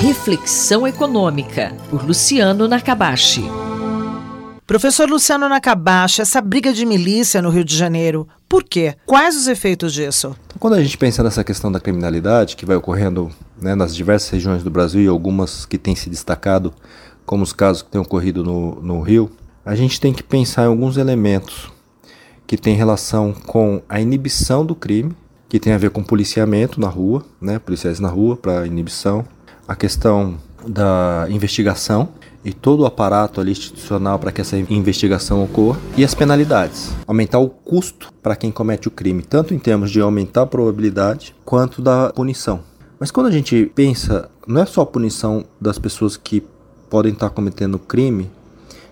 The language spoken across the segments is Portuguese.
Reflexão Econômica, por Luciano Nakabashi. Professor Luciano Nakabashi, essa briga de milícia no Rio de Janeiro, por quê? Quais os efeitos disso? Então, quando a gente pensa nessa questão da criminalidade que vai ocorrendo né, nas diversas regiões do Brasil e algumas que têm se destacado, como os casos que têm ocorrido no, no Rio, a gente tem que pensar em alguns elementos que têm relação com a inibição do crime, que tem a ver com policiamento na rua, né, policiais na rua para inibição, a questão da investigação e todo o aparato ali institucional para que essa investigação ocorra e as penalidades. Aumentar o custo para quem comete o crime, tanto em termos de aumentar a probabilidade quanto da punição. Mas quando a gente pensa, não é só a punição das pessoas que podem estar cometendo crime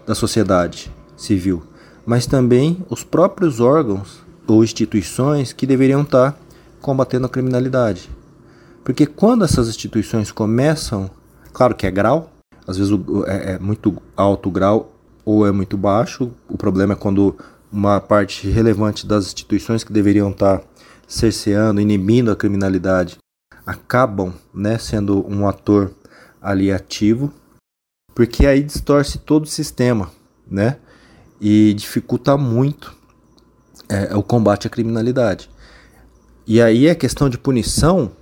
da sociedade civil, mas também os próprios órgãos ou instituições que deveriam estar combatendo a criminalidade. Porque quando essas instituições começam, claro que é grau, às vezes é, é muito alto o grau ou é muito baixo. O problema é quando uma parte relevante das instituições que deveriam estar cerceando, inibindo a criminalidade, acabam né, sendo um ator ali ativo, porque aí distorce todo o sistema, né? E dificulta muito é, o combate à criminalidade. E aí a questão de punição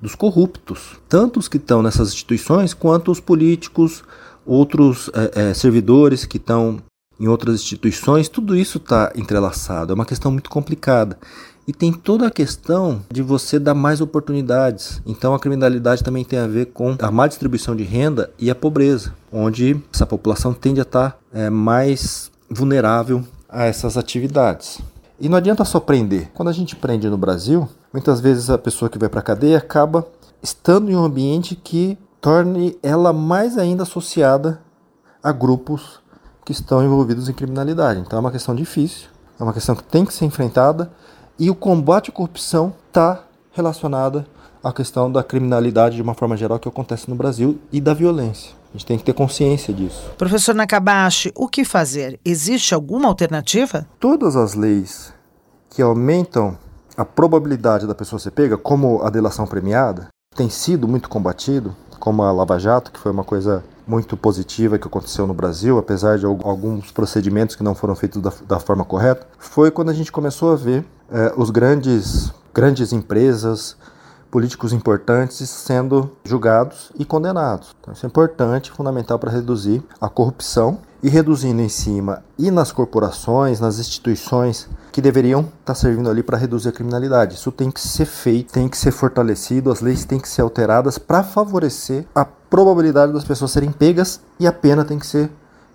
dos corruptos, tanto os que estão nessas instituições quanto os políticos, outros é, é, servidores que estão em outras instituições, tudo isso está entrelaçado. É uma questão muito complicada. E tem toda a questão de você dar mais oportunidades. Então a criminalidade também tem a ver com a má distribuição de renda e a pobreza, onde essa população tende a estar tá, é, mais vulnerável a essas atividades. E não adianta só prender. Quando a gente prende no Brasil, muitas vezes a pessoa que vai para a cadeia acaba estando em um ambiente que torne ela mais ainda associada a grupos que estão envolvidos em criminalidade. Então é uma questão difícil, é uma questão que tem que ser enfrentada e o combate à corrupção está relacionada à questão da criminalidade de uma forma geral que acontece no Brasil e da violência. A gente tem que ter consciência disso. Professor Nakabashi, o que fazer? Existe alguma alternativa? Todas as leis que aumentam a probabilidade da pessoa ser pega, como a delação premiada, tem sido muito combatido, como a Lava Jato, que foi uma coisa muito positiva que aconteceu no Brasil, apesar de alguns procedimentos que não foram feitos da, da forma correta, foi quando a gente começou a ver eh, os grandes, grandes empresas, políticos importantes sendo julgados e condenados. Então, isso é importante, fundamental para reduzir a corrupção e reduzindo em cima e nas corporações, nas instituições que deveriam estar servindo ali para reduzir a criminalidade. Isso tem que ser feito, tem que ser fortalecido, as leis têm que ser alteradas para favorecer a probabilidade das pessoas serem pegas e a pena tem que ser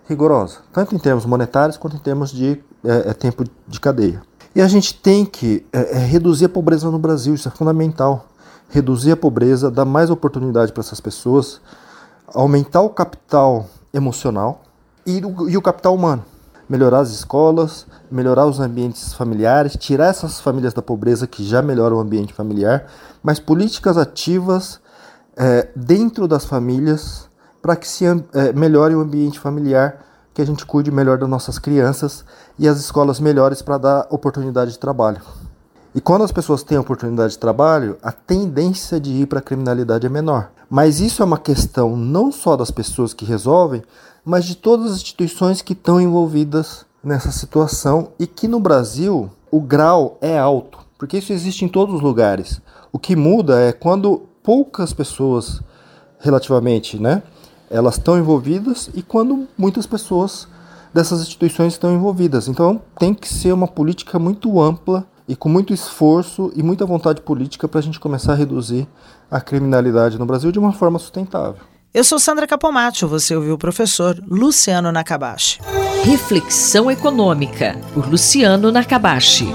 rigorosa, tanto em termos monetários quanto em termos de é, é tempo de cadeia. E a gente tem que é, é reduzir a pobreza no Brasil, isso é fundamental reduzir a pobreza, dar mais oportunidade para essas pessoas, aumentar o capital emocional e o, e o capital humano. Melhorar as escolas, melhorar os ambientes familiares, tirar essas famílias da pobreza que já melhoram o ambiente familiar, mas políticas ativas é, dentro das famílias para que se é, melhore o ambiente familiar, que a gente cuide melhor das nossas crianças e as escolas melhores para dar oportunidade de trabalho. E quando as pessoas têm oportunidade de trabalho, a tendência de ir para a criminalidade é menor. Mas isso é uma questão não só das pessoas que resolvem, mas de todas as instituições que estão envolvidas nessa situação e que no Brasil o grau é alto, porque isso existe em todos os lugares. O que muda é quando poucas pessoas, relativamente, né, elas estão envolvidas e quando muitas pessoas dessas instituições estão envolvidas. Então tem que ser uma política muito ampla e com muito esforço e muita vontade política para a gente começar a reduzir a criminalidade no Brasil de uma forma sustentável. Eu sou Sandra Capomatto, você ouviu o professor Luciano Nakabashi. Reflexão Econômica, por Luciano Nakabashi.